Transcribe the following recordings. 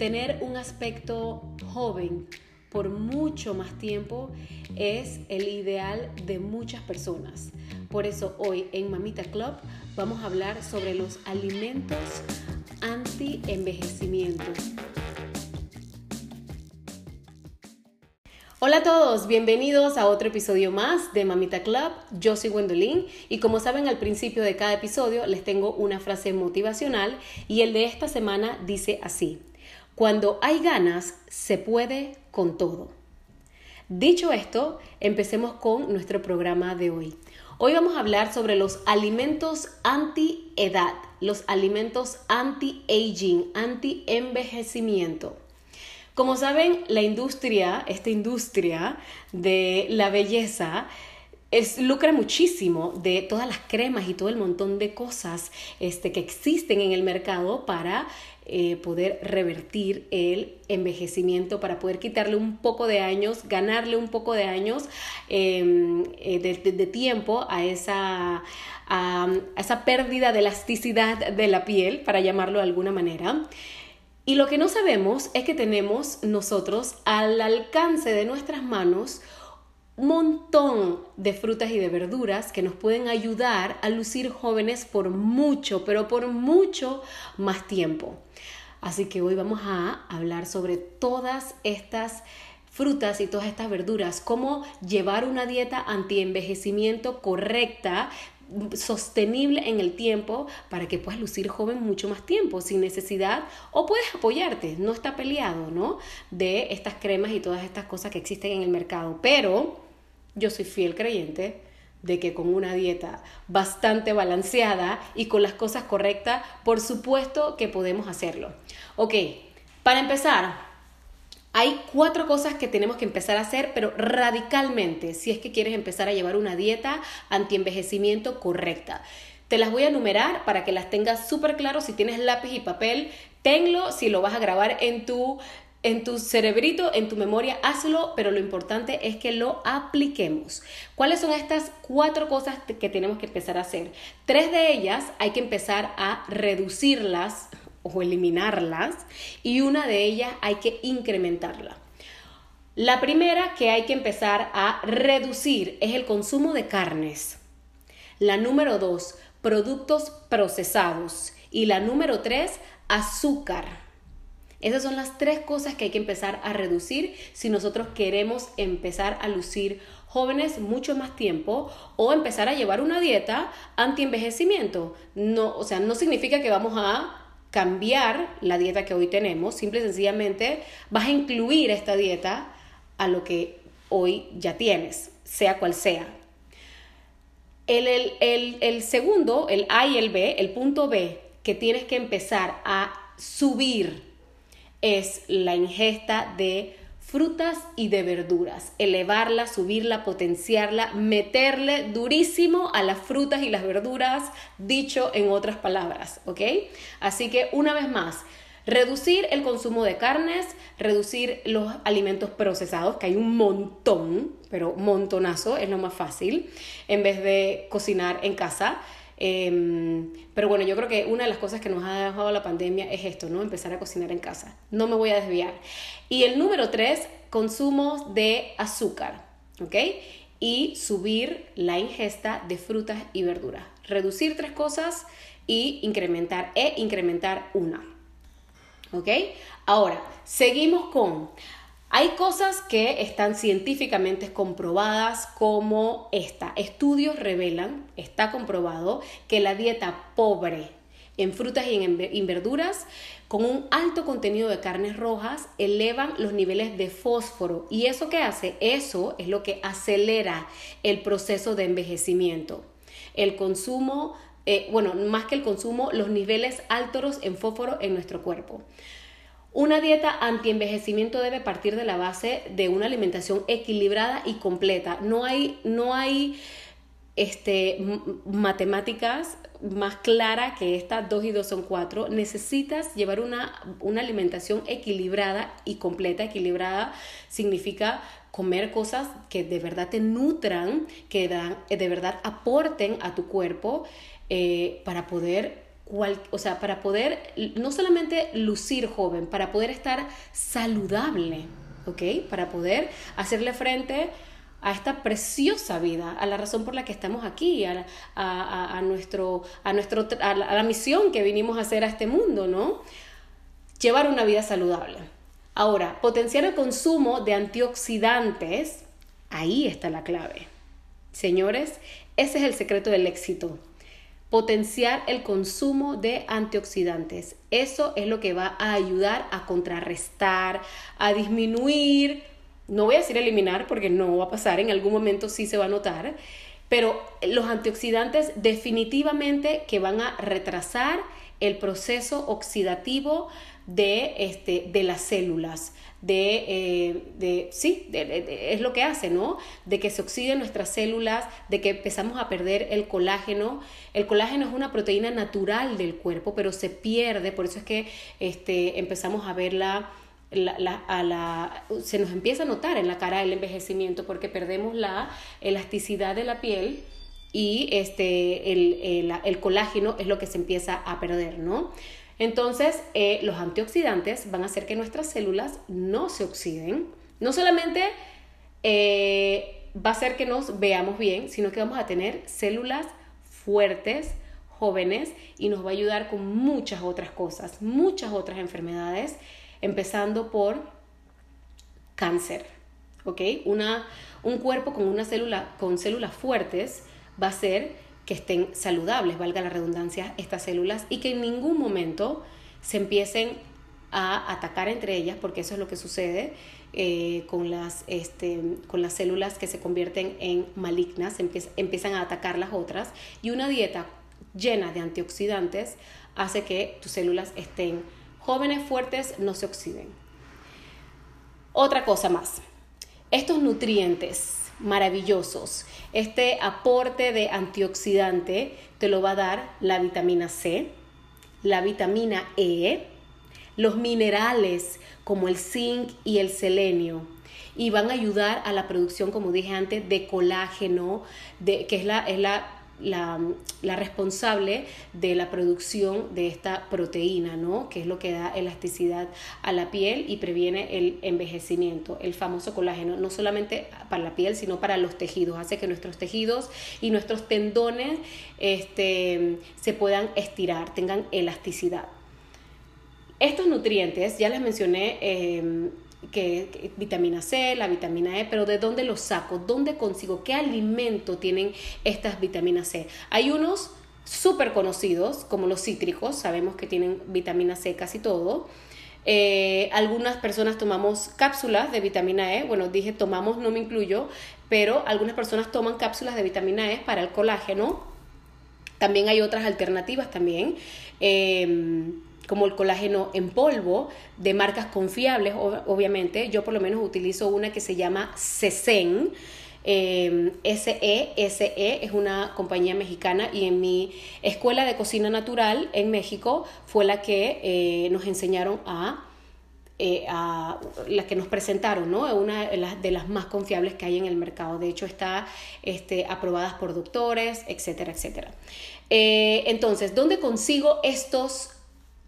tener un aspecto joven por mucho más tiempo es el ideal de muchas personas. Por eso hoy en Mamita Club vamos a hablar sobre los alimentos anti-envejecimiento. Hola a todos, bienvenidos a otro episodio más de Mamita Club. Yo soy Gwendolyn y como saben al principio de cada episodio les tengo una frase motivacional y el de esta semana dice así. Cuando hay ganas, se puede con todo. Dicho esto, empecemos con nuestro programa de hoy. Hoy vamos a hablar sobre los alimentos anti-edad, los alimentos anti-aging, anti-envejecimiento. Como saben, la industria, esta industria de la belleza, es, lucra muchísimo de todas las cremas y todo el montón de cosas este, que existen en el mercado para eh, poder revertir el envejecimiento, para poder quitarle un poco de años, ganarle un poco de años em, eh, de, tiempo a esa, a esa pérdida de elasticidad de la piel, para llamarlo de alguna manera. Y lo que no sabemos es que tenemos nosotros al alcance de nuestras manos montón de frutas y de verduras que nos pueden ayudar a lucir jóvenes por mucho, pero por mucho más tiempo. Así que hoy vamos a hablar sobre todas estas frutas y todas estas verduras, cómo llevar una dieta anti-envejecimiento correcta, sostenible en el tiempo para que puedas lucir joven mucho más tiempo sin necesidad o puedes apoyarte, no está peleado, ¿no? De estas cremas y todas estas cosas que existen en el mercado, pero yo soy fiel creyente de que con una dieta bastante balanceada y con las cosas correctas, por supuesto que podemos hacerlo. Ok, para empezar, hay cuatro cosas que tenemos que empezar a hacer, pero radicalmente, si es que quieres empezar a llevar una dieta anti-envejecimiento correcta. Te las voy a enumerar para que las tengas súper claro. Si tienes lápiz y papel, tenlo. Si lo vas a grabar en tu en tu cerebrito, en tu memoria, hazlo, pero lo importante es que lo apliquemos. ¿Cuáles son estas cuatro cosas que tenemos que empezar a hacer? Tres de ellas hay que empezar a reducirlas o eliminarlas y una de ellas hay que incrementarla. La primera que hay que empezar a reducir es el consumo de carnes. La número dos, productos procesados. Y la número tres, azúcar. Esas son las tres cosas que hay que empezar a reducir si nosotros queremos empezar a lucir jóvenes mucho más tiempo o empezar a llevar una dieta anti-envejecimiento. No, o sea, no significa que vamos a cambiar la dieta que hoy tenemos, simple y sencillamente vas a incluir esta dieta a lo que hoy ya tienes, sea cual sea. El, el, el segundo, el A y el B, el punto B, que tienes que empezar a subir es la ingesta de frutas y de verduras, elevarla, subirla, potenciarla, meterle durísimo a las frutas y las verduras, dicho en otras palabras, ¿ok? Así que una vez más, reducir el consumo de carnes, reducir los alimentos procesados, que hay un montón, pero montonazo, es lo más fácil, en vez de cocinar en casa. Em, pero bueno, yo creo que una de las cosas que nos ha dejado la pandemia es esto, ¿no? Empezar a cocinar en casa. No me voy a desviar. Y el número tres, consumo de azúcar, ¿ok? Y subir la ingesta de frutas y verduras. Reducir tres cosas y incrementar e incrementar una. ¿Ok? Ahora, seguimos con hay cosas que están científicamente comprobadas como esta. Estudios revelan, está comprobado, que la dieta pobre en frutas y en verduras con un alto contenido de carnes rojas elevan los niveles de fósforo. ¿Y eso qué hace? Eso es lo que acelera el proceso de envejecimiento. El consumo, eh, bueno, más que el consumo, los niveles altos en fósforo en nuestro cuerpo. Una dieta anti-envejecimiento debe partir de la base de una alimentación equilibrada y completa. No hay, no hay este, matemáticas más clara que esta, 2 y 2 son 4. Necesitas llevar una, una alimentación equilibrada y completa. Equilibrada significa comer cosas que de verdad te nutran, que de verdad aporten a tu cuerpo eh, para poder o sea, para poder no solamente lucir joven, para poder estar saludable, ¿ok? Para poder hacerle frente a esta preciosa vida, a la razón por la que estamos aquí, a, a, nuestro, a, nuestro, a la, misión que vinimos a hacer a este mundo, ¿no? Llevar una vida saludable. Ahora, potenciar el consumo de antioxidantes, ahí está la clave. Señores, ese es el secreto del éxito. Potenciar el consumo de antioxidantes. Eso es lo que va a ayudar a contrarrestar, a disminuir no voy a decir eliminar porque no va a pasar, en algún momento sí se va a notar, pero los antioxidantes definitivamente que van a retrasar el proceso oxidativo de, este, de las células, de, eh, de sí, es lo que hace, ¿no? De que se oxiden nuestras células, de que empezamos a perder el colágeno. El colágeno es una proteína natural del cuerpo, pero se pierde, por eso es que este, empezamos a verla la, a la, se nos empieza a notar en la cara el envejecimiento porque perdemos la elasticidad de la piel y este, el, el, colágeno es lo que se empieza a perder, ¿no? Entonces, eh, los antioxidantes van a hacer que nuestras células no se oxiden. No solamente eh, va a hacer que nos veamos bien, sino que vamos a tener células fuertes, jóvenes, y nos va a ayudar con muchas otras cosas, muchas otras enfermedades empezando por cáncer. ¿Ok? Una, un cuerpo con una célula, con células fuertes va a ser que estén saludables, valga la redundancia, estas células y que en ningún momento se empiecen a atacar entre ellas, porque eso es lo que sucede eh, con, las, este, con las células que se convierten en malignas, empiezan a atacar las otras, y una dieta llena de antioxidantes hace que tus células estén jóvenes fuertes no se oxiden. Otra cosa más, estos nutrientes maravillosos, este aporte de antioxidante te lo va a dar la vitamina C, la vitamina E, los minerales como el zinc y el selenio y van a ayudar a la producción, como dije antes, de colágeno, que es la la, responsable de la producción de esta proteína, ¿no? Que es lo que da elasticidad a la piel y previene el envejecimiento, el famoso colágeno, no solamente para la piel, sino para los tejidos. Hace que nuestros tejidos y nuestros tendones este, se puedan estirar, tengan elasticidad. Estos nutrientes, ya les mencioné, eh, que, vitamina C, la vitamina E, pero ¿de dónde los saco? ¿Dónde consigo? ¿Qué alimento tienen estas vitaminas C? Hay unos súper conocidos, como los cítricos, sabemos que tienen vitamina C casi todo. Eh, algunas personas tomamos cápsulas de vitamina E, bueno, dije tomamos, no me incluyo, pero algunas personas toman cápsulas de vitamina E para el colágeno. También hay otras alternativas también. Eh, como el colágeno en polvo, de marcas confiables, obviamente. Yo por lo menos utilizo una que se llama Cesen. Eh, SE, SE es una compañía mexicana y en mi escuela de cocina natural en México fue la que eh, nos enseñaron a, eh, a, la que nos presentaron, ¿no? Una de las, de las, más confiables que hay en el mercado. De hecho, está este, aprobadas por doctores, etcétera, etcétera. Eh, entonces, ¿dónde consigo estos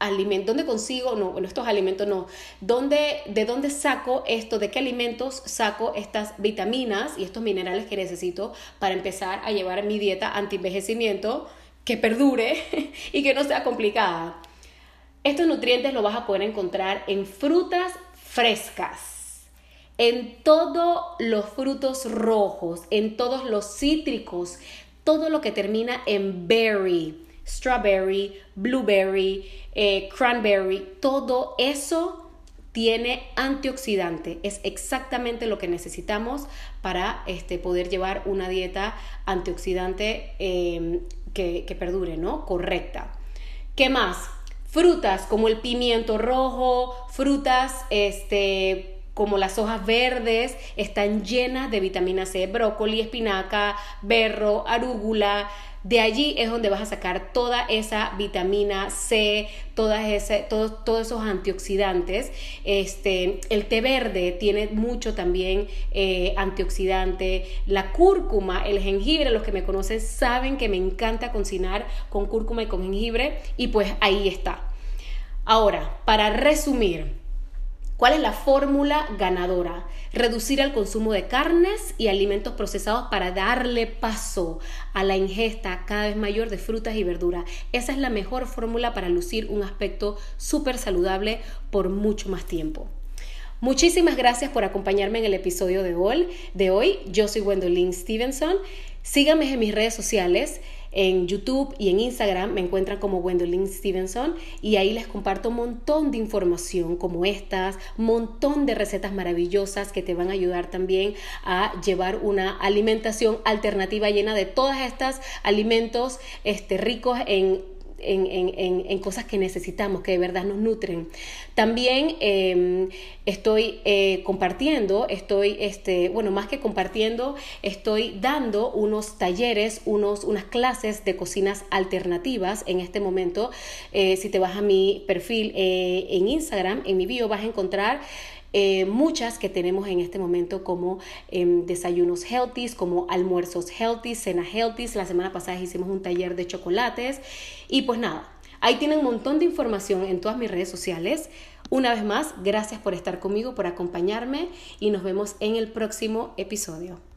¿dónde consigo? No, bueno, estos alimentos no. ¿Dónde, ¿De dónde saco esto? ¿De qué alimentos saco estas vitaminas y estos minerales que necesito para empezar a llevar mi dieta anti-envejecimiento que perdure y que no sea complicada? Estos nutrientes los vas a poder encontrar en frutas frescas, en todos los frutos rojos, en todos los cítricos, todo lo que termina en berry strawberry, blueberry, eh, cranberry, todo eso tiene antioxidante. Es exactamente lo que necesitamos para este, poder llevar una dieta antioxidante em, que, que perdure, ¿no? Correcta. ¿Qué más? Frutas como el pimiento rojo, frutas este, como las hojas verdes, están llenas de vitamina C, brócoli, espinaca, berro, arúgula, de allí es donde vas a sacar toda esa vitamina C, todas ese, todos, esos antioxidantes. Este, el té verde tiene mucho también eh, antioxidante. La cúrcuma, el jengibre, los que me conocen saben que me encanta cocinar con cúrcuma y con jengibre y pues ahí está. Ahora, para resumir, ¿Cuál es la fórmula ganadora? Reducir el consumo de carnes y alimentos procesados para darle paso a la ingesta cada vez mayor de frutas y verduras. Esa es la mejor fórmula para lucir un aspecto súper saludable por mucho más tiempo. Muchísimas gracias por acompañarme en el episodio de hoy. Yo soy Gwendolyn Stevenson. Síganme en mis redes sociales. En YouTube y en Instagram me encuentran como Gwendolyn Stevenson y ahí les comparto un montón de información como estas, montón de recetas maravillosas que te van a ayudar también a llevar una alimentación alternativa llena de todos estos alimentos este, ricos en en, cosas que necesitamos, que de verdad nos nutren. También em, estoy eh, compartiendo, estoy, este, bueno, más que compartiendo, estoy dando unos talleres, unos, unas clases de cocinas alternativas en este momento. Eh, si te vas a mi perfil eh, en Instagram, en mi bio, vas a encontrar eh, muchas que tenemos en este momento como em, desayunos healthy, como almuerzos healthy, cena healthy. La semana pasada hicimos un taller de chocolates y pues nada, ahí tienen un montón de información en todas mis redes sociales. Una vez más, gracias por estar conmigo, por acompañarme y nos vemos en el próximo episodio.